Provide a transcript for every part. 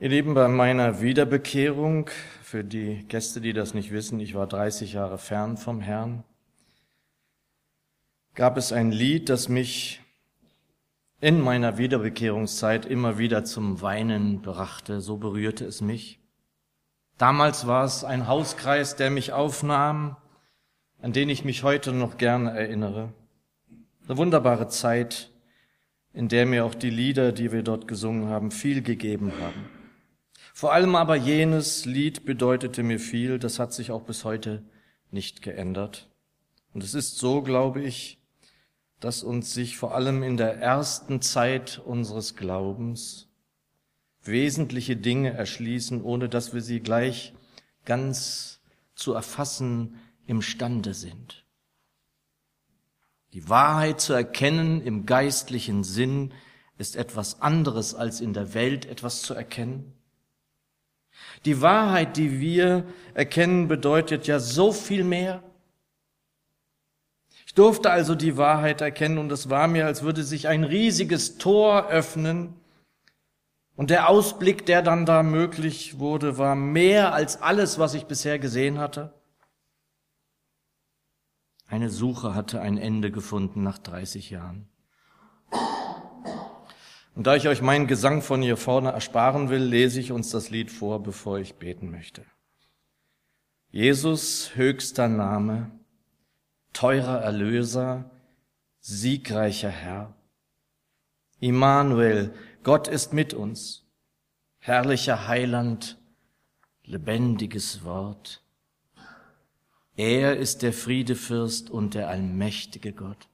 Ihr Lieben, bei meiner Wiederbekehrung, für die Gäste, die das nicht wissen, ich war 30 Jahre fern vom Herrn, gab es ein Lied, das mich in meiner Wiederbekehrungszeit immer wieder zum Weinen brachte, so berührte es mich. Damals war es ein Hauskreis, der mich aufnahm, an den ich mich heute noch gerne erinnere. Eine wunderbare Zeit, in der mir auch die Lieder, die wir dort gesungen haben, viel gegeben haben. Vor allem aber jenes Lied bedeutete mir viel, das hat sich auch bis heute nicht geändert. Und es ist so, glaube ich, dass uns sich vor allem in der ersten Zeit unseres Glaubens wesentliche Dinge erschließen, ohne dass wir sie gleich ganz zu erfassen imstande sind. Die Wahrheit zu erkennen im geistlichen Sinn ist etwas anderes als in der Welt etwas zu erkennen. Die Wahrheit, die wir erkennen, bedeutet ja so viel mehr. Ich durfte also die Wahrheit erkennen und es war mir, als würde sich ein riesiges Tor öffnen. Und der Ausblick, der dann da möglich wurde, war mehr als alles, was ich bisher gesehen hatte. Eine Suche hatte ein Ende gefunden nach 30 Jahren. Und da ich euch meinen Gesang von hier vorne ersparen will, lese ich uns das Lied vor, bevor ich beten möchte. Jesus höchster Name, teurer Erlöser, siegreicher Herr. Immanuel, Gott ist mit uns, herrlicher Heiland, lebendiges Wort. Er ist der Friedefürst und der allmächtige Gott,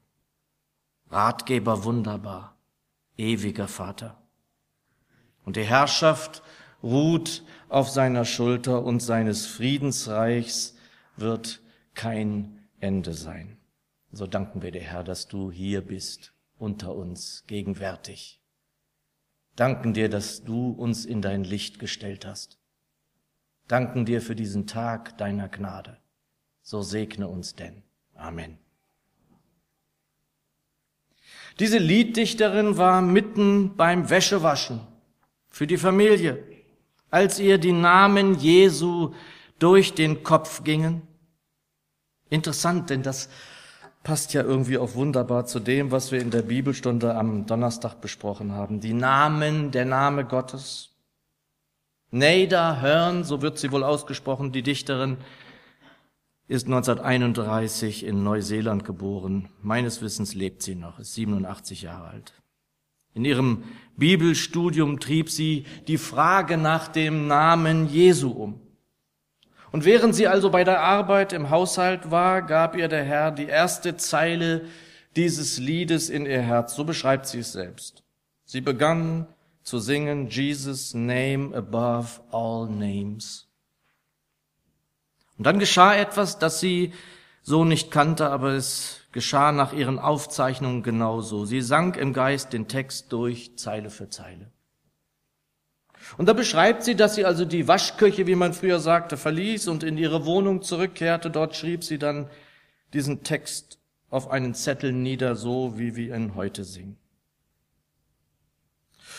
Ratgeber wunderbar ewiger Vater. Und die Herrschaft ruht auf seiner Schulter und seines Friedensreichs wird kein Ende sein. So danken wir dir, Herr, dass du hier bist, unter uns, gegenwärtig. Danken dir, dass du uns in dein Licht gestellt hast. Danken dir für diesen Tag deiner Gnade. So segne uns denn. Amen. Diese Lieddichterin war mitten beim Wäschewaschen für die Familie, als ihr die Namen Jesu durch den Kopf gingen. Interessant, denn das passt ja irgendwie auch wunderbar zu dem, was wir in der Bibelstunde am Donnerstag besprochen haben. Die Namen, der Name Gottes. Neda Hörn, so wird sie wohl ausgesprochen, die Dichterin, ist 1931 in Neuseeland geboren. Meines Wissens lebt sie noch, ist 87 Jahre alt. In ihrem Bibelstudium trieb sie die Frage nach dem Namen Jesu um. Und während sie also bei der Arbeit im Haushalt war, gab ihr der Herr die erste Zeile dieses Liedes in ihr Herz. So beschreibt sie es selbst. Sie begann zu singen Jesus Name above all names. Und dann geschah etwas, das sie so nicht kannte, aber es geschah nach ihren Aufzeichnungen genauso. Sie sang im Geist den Text durch, Zeile für Zeile. Und da beschreibt sie, dass sie also die Waschküche, wie man früher sagte, verließ und in ihre Wohnung zurückkehrte. Dort schrieb sie dann diesen Text auf einen Zettel nieder, so wie wir ihn heute singen.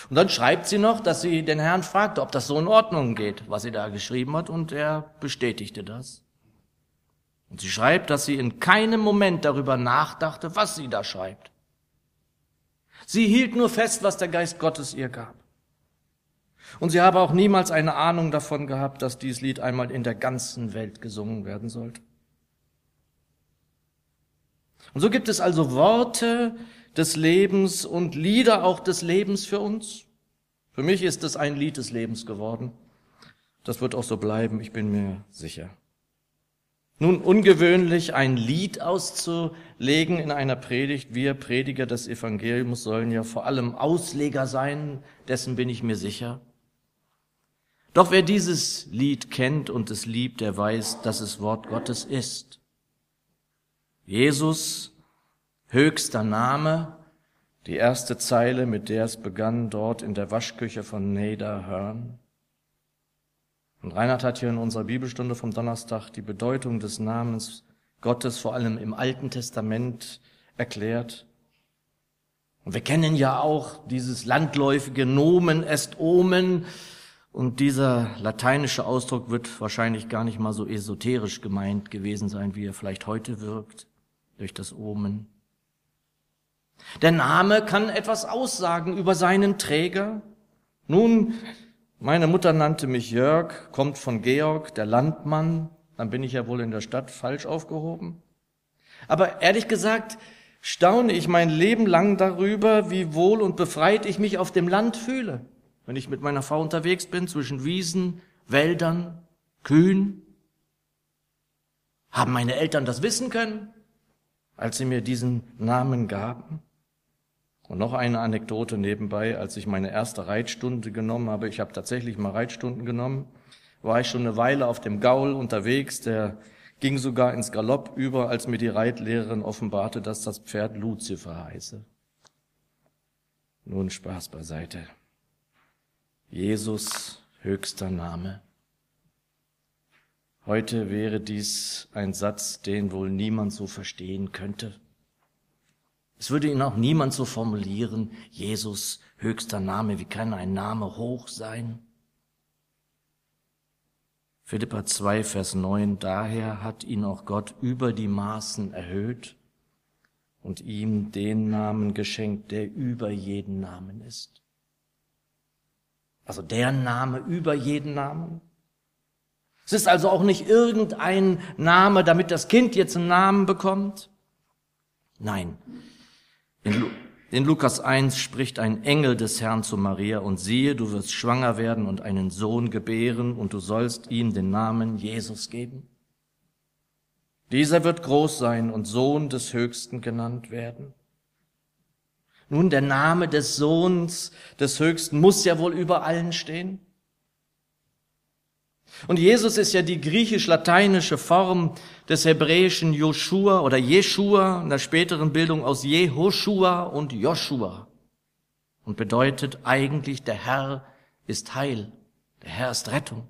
Und dann schreibt sie noch, dass sie den Herrn fragte, ob das so in Ordnung geht, was sie da geschrieben hat, und er bestätigte das. Und sie schreibt, dass sie in keinem Moment darüber nachdachte, was sie da schreibt. Sie hielt nur fest, was der Geist Gottes ihr gab. Und sie habe auch niemals eine Ahnung davon gehabt, dass dieses Lied einmal in der ganzen Welt gesungen werden sollte. Und so gibt es also Worte, des Lebens und Lieder auch des Lebens für uns. Für mich ist es ein Lied des Lebens geworden. Das wird auch so bleiben, ich bin mir sicher. Nun, ungewöhnlich ein Lied auszulegen in einer Predigt. Wir Prediger des Evangeliums sollen ja vor allem Ausleger sein, dessen bin ich mir sicher. Doch wer dieses Lied kennt und es liebt, der weiß, dass es Wort Gottes ist. Jesus höchster Name, die erste Zeile, mit der es begann, dort in der Waschküche von Neda Hearn. Und Reinhard hat hier in unserer Bibelstunde vom Donnerstag die Bedeutung des Namens Gottes vor allem im Alten Testament erklärt. Und wir kennen ja auch dieses landläufige Nomen est Omen. Und dieser lateinische Ausdruck wird wahrscheinlich gar nicht mal so esoterisch gemeint gewesen sein, wie er vielleicht heute wirkt, durch das Omen. Der Name kann etwas aussagen über seinen Träger. Nun, meine Mutter nannte mich Jörg, kommt von Georg, der Landmann. Dann bin ich ja wohl in der Stadt falsch aufgehoben. Aber ehrlich gesagt, staune ich mein Leben lang darüber, wie wohl und befreit ich mich auf dem Land fühle wenn ich mit meiner Frau unterwegs bin, zwischen Wiesen, Wäldern, Kühen? Haben meine Eltern das wissen können, als sie mir diesen Namen gaben? Und noch eine Anekdote nebenbei, als ich meine erste Reitstunde genommen habe, ich habe tatsächlich mal Reitstunden genommen, war ich schon eine Weile auf dem Gaul unterwegs, der ging sogar ins Galopp über, als mir die Reitlehrerin offenbarte, dass das Pferd Luzifer heiße. Nun Spaß beiseite. Jesus höchster Name. Heute wäre dies ein Satz, den wohl niemand so verstehen könnte. Es würde ihn auch niemand so formulieren, Jesus höchster Name, wie kann ein Name hoch sein? Philippa 2, Vers 9, daher hat ihn auch Gott über die Maßen erhöht und ihm den Namen geschenkt, der über jeden Namen ist. Also der Name über jeden Namen. Es ist also auch nicht irgendein Name, damit das Kind jetzt einen Namen bekommt. Nein. In, in, Lukas 1 spricht ein Engel des Herrn zu Maria und siehe, du wirst schwanger werden und einen Sohn gebären und du sollst ihm den Namen Jesus geben. Dieser wird groß sein und Sohn des Höchsten genannt werden. Nun, der Name des Sohns des Höchsten muss ja wohl über allen stehen. Und Jesus ist ja die griechisch-lateinische Form des hebräischen Joshua oder Jeshua in der späteren Bildung aus Jehoshua und Joshua und bedeutet eigentlich, der Herr ist Heil, der Herr ist Rettung.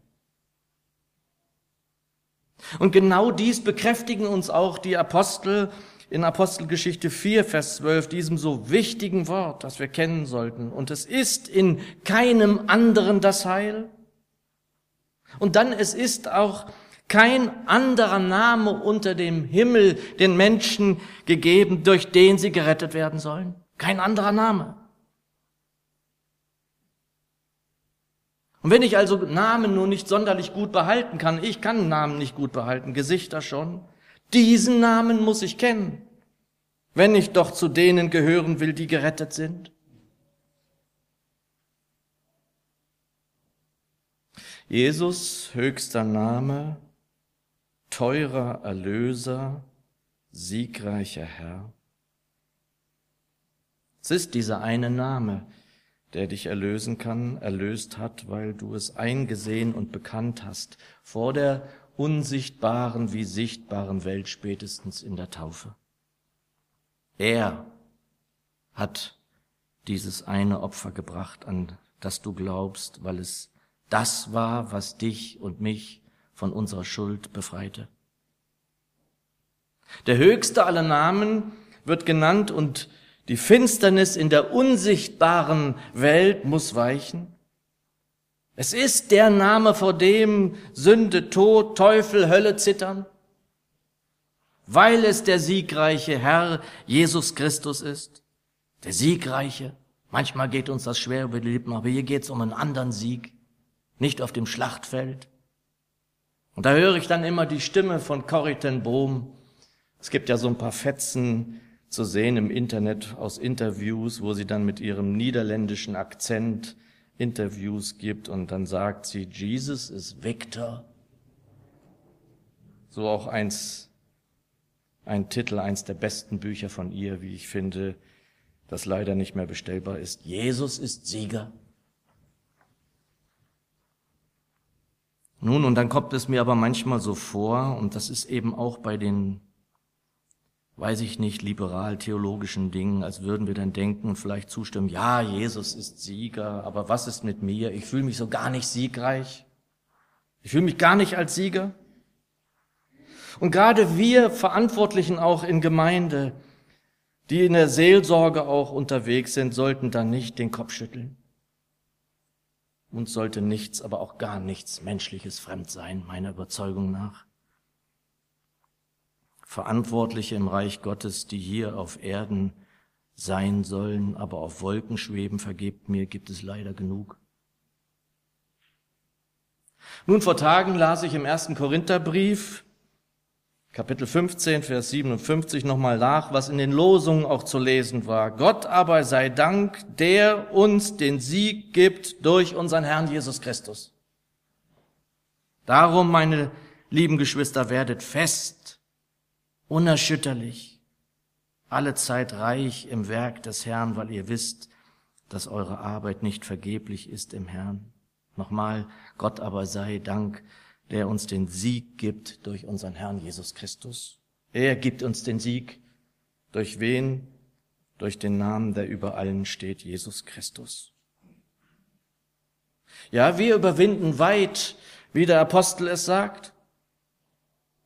Und genau dies bekräftigen uns auch die Apostel in Apostelgeschichte 4, Vers 12, diesem so wichtigen Wort, das wir kennen sollten. Und es ist in keinem anderen das Heil. Und dann, es ist auch kein anderer Name unter dem Himmel den Menschen gegeben, durch den sie gerettet werden sollen. Kein anderer Name. Und wenn ich also Namen nur nicht sonderlich gut behalten kann, ich kann Namen nicht gut behalten, Gesichter schon, diesen Namen muss ich kennen, wenn ich doch zu denen gehören will, die gerettet sind. Jesus höchster Name, teurer Erlöser, siegreicher Herr. Es ist dieser eine Name, der dich erlösen kann, erlöst hat, weil du es eingesehen und bekannt hast vor der unsichtbaren wie sichtbaren Welt spätestens in der Taufe. Er hat dieses eine Opfer gebracht, an das du glaubst, weil es das war, was dich und mich von unserer Schuld befreite. Der höchste aller Namen wird genannt und die Finsternis in der unsichtbaren Welt muss weichen. Es ist der Name, vor dem Sünde, Tod, Teufel, Hölle zittern, weil es der siegreiche Herr Jesus Christus ist. Der siegreiche. Manchmal geht uns das schwer über die Lippen, aber hier geht es um einen anderen Sieg, nicht auf dem Schlachtfeld. Und da höre ich dann immer die Stimme von Corrie ten Bohm. Es gibt ja so ein paar Fetzen zu sehen im Internet aus Interviews, wo sie dann mit ihrem niederländischen Akzent Interviews gibt und dann sagt sie, Jesus ist Victor. So auch eins, ein Titel, eins der besten Bücher von ihr, wie ich finde, das leider nicht mehr bestellbar ist. Jesus ist Sieger. Nun, und dann kommt es mir aber manchmal so vor, und das ist eben auch bei den weiß ich nicht, liberal-theologischen Dingen, als würden wir dann denken und vielleicht zustimmen, ja, Jesus ist Sieger, aber was ist mit mir? Ich fühle mich so gar nicht siegreich. Ich fühle mich gar nicht als Sieger. Und gerade wir Verantwortlichen auch in Gemeinde, die in der Seelsorge auch unterwegs sind, sollten dann nicht den Kopf schütteln. Uns sollte nichts, aber auch gar nichts Menschliches fremd sein, meiner Überzeugung nach. Verantwortliche im Reich Gottes, die hier auf Erden sein sollen, aber auf Wolken schweben, vergebt mir, gibt es leider genug. Nun, vor Tagen las ich im ersten Korintherbrief, Kapitel 15, Vers 57 nochmal nach, was in den Losungen auch zu lesen war. Gott aber sei Dank, der uns den Sieg gibt durch unseren Herrn Jesus Christus. Darum, meine lieben Geschwister, werdet fest, unerschütterlich, alle Zeit reich im Werk des Herrn, weil ihr wisst, dass eure Arbeit nicht vergeblich ist im Herrn. Nochmal, Gott aber sei Dank, der uns den Sieg gibt durch unseren Herrn Jesus Christus. Er gibt uns den Sieg. Durch wen? Durch den Namen, der über allen steht, Jesus Christus. Ja, wir überwinden weit, wie der Apostel es sagt.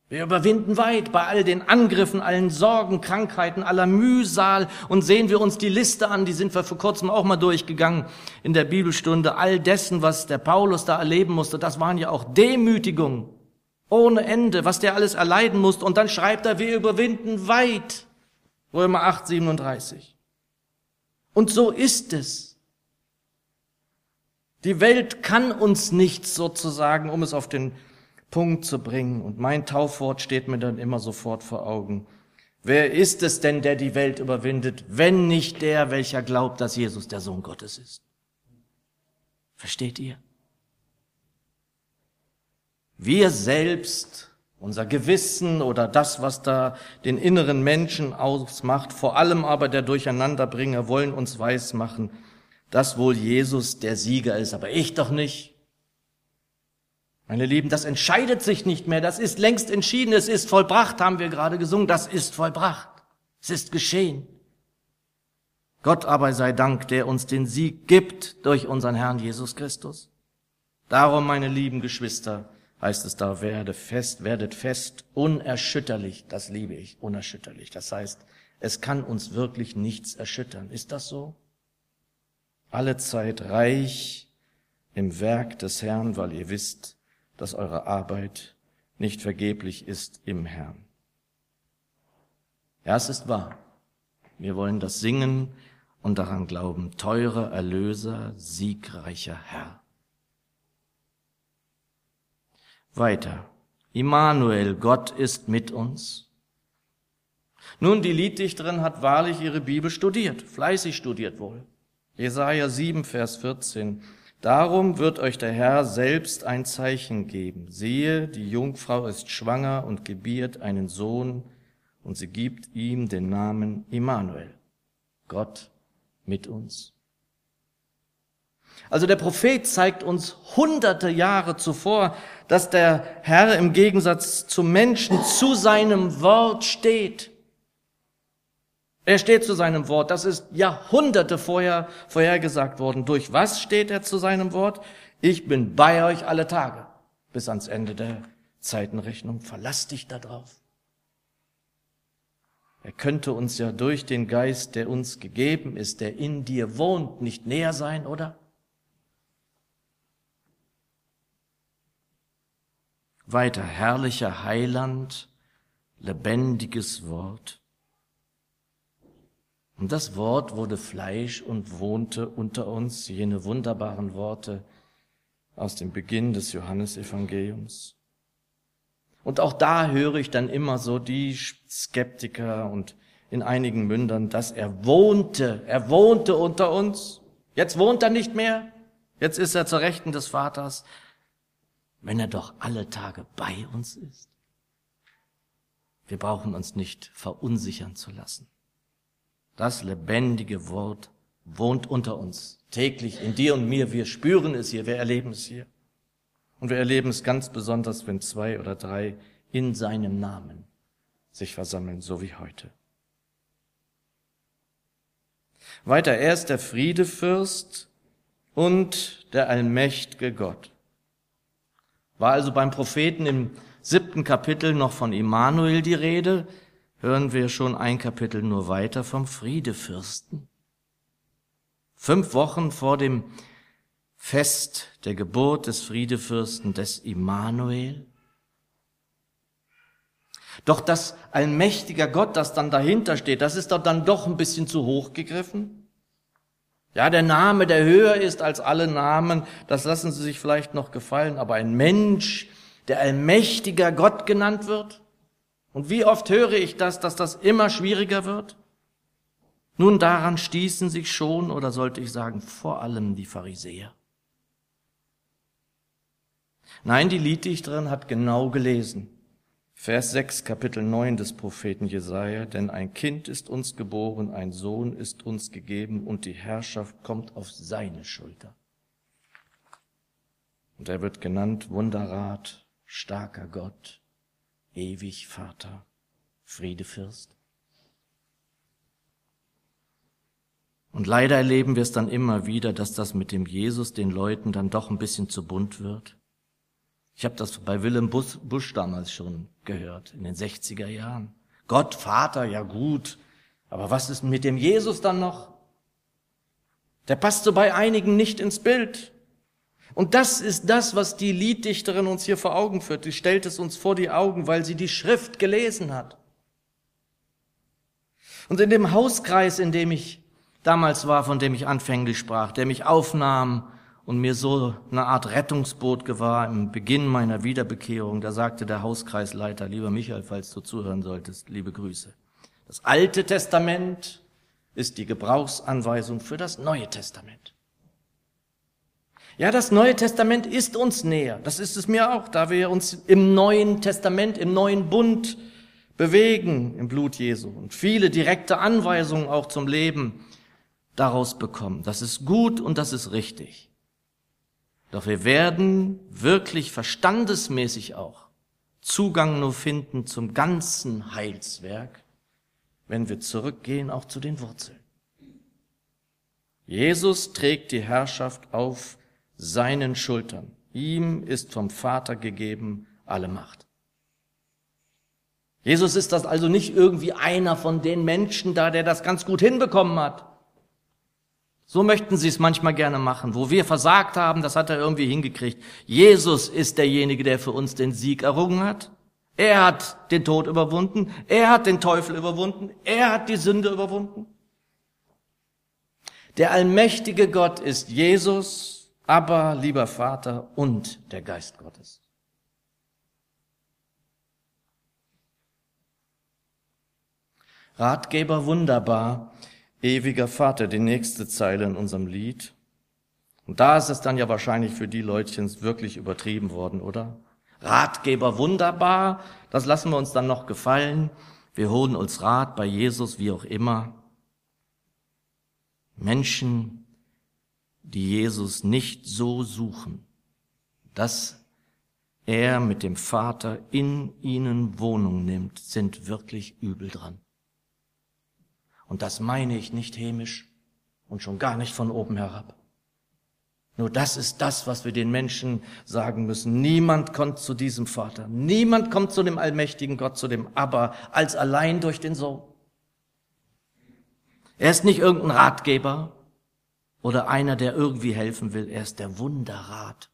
Wir überwinden weit bei all den Angriffen, allen Sorgen, Krankheiten, aller Mühsal und sehen wir uns die Liste an, die sind wir vor kurzem auch mal durchgegangen in der Bibelstunde. All dessen, was der Paulus da erleben musste, das waren ja auch Demütigungen ohne Ende, was der alles erleiden musste. Und dann schreibt er, wir überwinden weit. Römer 8, 37. Und so ist es. Die Welt kann uns nichts sozusagen, um es auf den Punkt zu bringen. Und mein Taufwort steht mir dann immer sofort vor Augen. Wer ist es denn, der die Welt überwindet, wenn nicht der, welcher glaubt, dass Jesus der Sohn Gottes ist? Versteht ihr? Wir selbst, unser Gewissen oder das, was da den inneren Menschen ausmacht, vor allem aber der Durcheinanderbringer, wollen uns weismachen, dass wohl Jesus der Sieger ist, aber ich doch nicht. Meine Lieben, das entscheidet sich nicht mehr. Das ist längst entschieden. Es ist vollbracht, haben wir gerade gesungen. Das ist vollbracht. Es ist geschehen. Gott aber sei Dank, der uns den Sieg gibt durch unseren Herrn Jesus Christus. Darum, meine lieben Geschwister, heißt es da, werde fest, werdet fest, unerschütterlich. Das liebe ich, unerschütterlich. Das heißt, es kann uns wirklich nichts erschüttern. Ist das so? Alle Zeit reich im Werk des Herrn, weil ihr wisst, dass eure Arbeit nicht vergeblich ist im Herrn. Ja, es ist wahr. Wir wollen das singen und daran glauben. Teurer Erlöser, siegreicher Herr. Weiter. Immanuel, Gott ist mit uns. Nun, die Lieddichterin hat wahrlich ihre Bibel studiert, fleißig studiert wohl. Jesaja 7, Vers 14. Darum wird euch der Herr selbst ein Zeichen geben. Siehe, die Jungfrau ist schwanger und gebiert einen Sohn, und sie gibt ihm den Namen Immanuel, Gott mit uns. Also der Prophet zeigt uns hunderte Jahre zuvor, dass der Herr im Gegensatz zum Menschen zu seinem Wort steht. Er steht zu seinem Wort. Das ist Jahrhunderte vorher vorhergesagt worden. Durch was steht er zu seinem Wort? Ich bin bei euch alle Tage bis ans Ende der Zeitenrechnung. Verlass dich darauf. Er könnte uns ja durch den Geist, der uns gegeben ist, der in dir wohnt, nicht näher sein, oder? Weiter, herrlicher Heiland, lebendiges Wort. Und das Wort wurde Fleisch und wohnte unter uns, jene wunderbaren Worte aus dem Beginn des Johannesevangeliums. Und auch da höre ich dann immer so die Skeptiker und in einigen Mündern, dass er wohnte, er wohnte unter uns. Jetzt wohnt er nicht mehr. Jetzt ist er zur Rechten des Vaters. Wenn er doch alle Tage bei uns ist. Wir brauchen uns nicht verunsichern zu lassen. Das lebendige Wort wohnt unter uns, täglich in dir und mir. Wir spüren es hier, wir erleben es hier. Und wir erleben es ganz besonders, wenn zwei oder drei in seinem Namen sich versammeln, so wie heute. Weiter, er ist der Friedefürst und der allmächtige Gott. War also beim Propheten im siebten Kapitel noch von Immanuel die Rede, hören wir schon ein Kapitel nur weiter vom Friedefürsten. Fünf Wochen vor dem Fest der Geburt des Friedefürsten des Immanuel. Doch das allmächtiger Gott, das dann dahinter steht, das ist doch dann doch ein bisschen zu hoch gegriffen. Ja, der Name, der höher ist als alle Namen, das lassen Sie sich vielleicht noch gefallen, aber ein Mensch, der allmächtiger Gott genannt wird? Und wie oft höre ich das, dass das immer schwieriger wird? Nun, daran stießen sich schon, oder sollte ich sagen, vor allem die Pharisäer. Nein, die Lieddichterin hat genau gelesen. Vers 6, Kapitel 9 des Propheten Jesaja, denn ein Kind ist uns geboren, ein Sohn ist uns gegeben und die Herrschaft kommt auf seine Schulter. Und er wird genannt Wunderrat, starker Gott, ewig Vater, Friedefürst. Und leider erleben wir es dann immer wieder, dass das mit dem Jesus den Leuten dann doch ein bisschen zu bunt wird. Ich habe das bei Willem Busch damals schon gehört, in den 60er Jahren. Gott, Vater, ja gut. Aber was ist mit dem Jesus dann noch? Der passt so bei einigen nicht ins Bild. Und das ist das, was die Lieddichterin uns hier vor Augen führt. Sie stellt es uns vor die Augen, weil sie die Schrift gelesen hat. Und in dem Hauskreis, in dem ich damals war, von dem ich anfänglich sprach, der mich aufnahm und mir so eine Art Rettungsboot gewahr im Beginn meiner Wiederbekehrung. Da sagte der Hauskreisleiter, lieber Michael, falls du zuhören solltest, liebe Grüße. Das Alte Testament ist die Gebrauchsanweisung für das Neue Testament. Ja, das Neue Testament ist uns näher. Das ist es mir auch, da wir uns im Neuen Testament, im neuen Bund bewegen im Blut Jesu und viele direkte Anweisungen auch zum Leben daraus bekommen. Das ist gut und das ist richtig. Doch wir werden wirklich verstandesmäßig auch Zugang nur finden zum ganzen Heilswerk, wenn wir zurückgehen auch zu den Wurzeln. Jesus trägt die Herrschaft auf seinen Schultern. Ihm ist vom Vater gegeben alle Macht. Jesus ist das also nicht irgendwie einer von den Menschen da, der das ganz gut hinbekommen hat. So möchten sie es manchmal gerne machen. Wo wir versagt haben, das hat er irgendwie hingekriegt. Jesus ist derjenige, der für uns den Sieg errungen hat. Er hat den Tod überwunden. Er hat den Teufel überwunden. Er hat die Sünde überwunden. Der allmächtige Gott ist Jesus, aber lieber Vater und der Geist Gottes. Ratgeber wunderbar ewiger Vater, die nächste Zeile in unserem Lied. Und da ist es dann ja wahrscheinlich für die Leutchens wirklich übertrieben worden, oder? Ratgeber wunderbar, das lassen wir uns dann noch gefallen. Wir holen uns Rat bei Jesus, wie auch immer. Menschen, die Jesus nicht so suchen, dass er mit dem Vater in ihnen Wohnung nimmt, sind wirklich übel dran. Und das meine ich nicht hämisch und schon gar nicht von oben herab. Nur das ist das, was wir den Menschen sagen müssen. Niemand kommt zu diesem Vater. Niemand kommt zu dem allmächtigen Gott, zu dem Abba, als allein durch den Sohn. Er ist nicht irgendein Ratgeber oder einer, der irgendwie helfen will. Er ist der Wunderrat.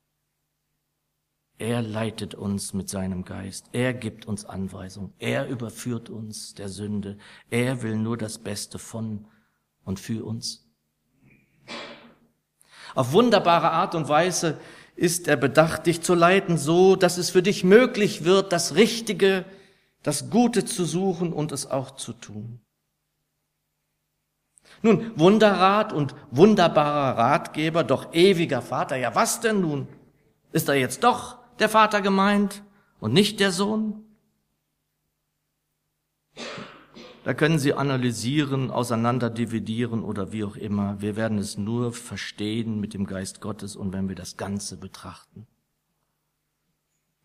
Er leitet uns mit seinem Geist. Er gibt uns Anweisung. Er überführt uns der Sünde. Er will nur das Beste von und für uns. Auf wunderbare Art und Weise ist er bedacht, dich zu leiten, so dass es für dich möglich wird, das Richtige, das Gute zu suchen und es auch zu tun. Nun, Wunderrat und wunderbarer Ratgeber, doch ewiger Vater, ja was denn nun? Ist er jetzt doch der Vater gemeint und nicht der Sohn? Da können Sie analysieren, auseinander dividieren oder wie auch immer. Wir werden es nur verstehen mit dem Geist Gottes und wenn wir das Ganze betrachten.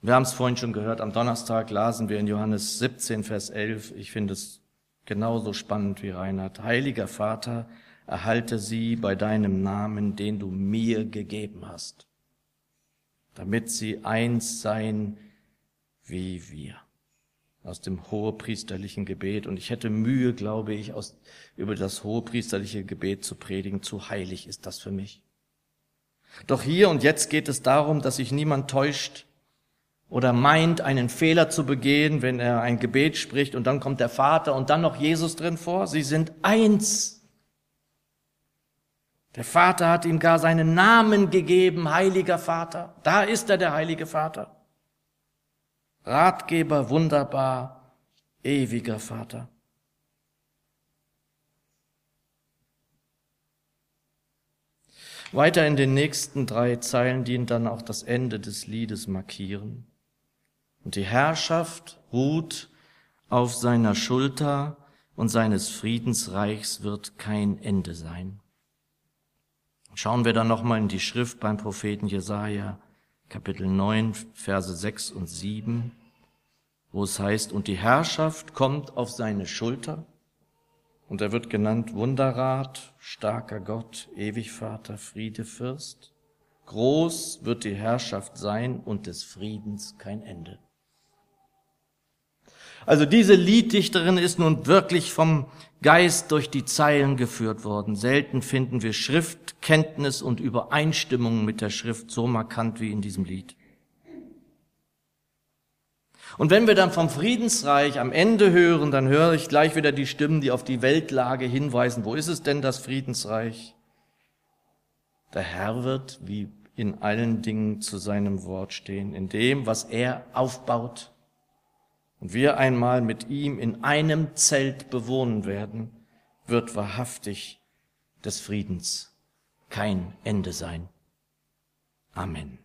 Wir haben es vorhin schon gehört, am Donnerstag lasen wir in Johannes 17, Vers 11. Ich finde es genauso spannend wie Reinhard. Heiliger Vater, erhalte sie bei deinem Namen, den du mir gegeben hast damit sie eins seien wie wir. Aus dem hohepriesterlichen Gebet. Und ich hätte Mühe, glaube ich, aus, über das hohepriesterliche Gebet zu predigen. Zu heilig ist das für mich. Doch hier und jetzt geht es darum, dass sich niemand täuscht oder meint, einen Fehler zu begehen, wenn er ein Gebet spricht und dann kommt der Vater und dann noch Jesus drin vor. Sie sind eins. Der Vater hat ihm gar seinen Namen gegeben, heiliger Vater. Da ist er, der heilige Vater. Ratgeber, wunderbar, ewiger Vater. Weiter in den nächsten drei Zeilen, die dann auch das Ende des Liedes markieren. Und die Herrschaft ruht auf seiner Schulter und seines Friedensreichs wird kein Ende sein. Schauen wir dann nochmal in die Schrift beim Propheten Jesaja, Kapitel 9, Verse 6 und 7, wo es heißt, und die Herrschaft kommt auf seine Schulter und er wird genannt Wunderrat, starker Gott, Ewigvater, Friedefürst. Groß wird die Herrschaft sein und des Friedens kein Ende. Also diese Lieddichterin ist nun wirklich vom Geist durch die Zeilen geführt worden. Selten finden wir Schriftkenntnis und Übereinstimmung mit der Schrift so markant wie in diesem Lied. Und wenn wir dann vom Friedensreich am Ende hören, dann höre ich gleich wieder die Stimmen, die auf die Weltlage hinweisen. Wo ist es denn das Friedensreich? Der Herr wird wie in allen Dingen zu seinem Wort stehen, in dem, was er aufbaut. Und wir einmal mit ihm in einem Zelt bewohnen werden, wird wahrhaftig des Friedens kein Ende sein. Amen.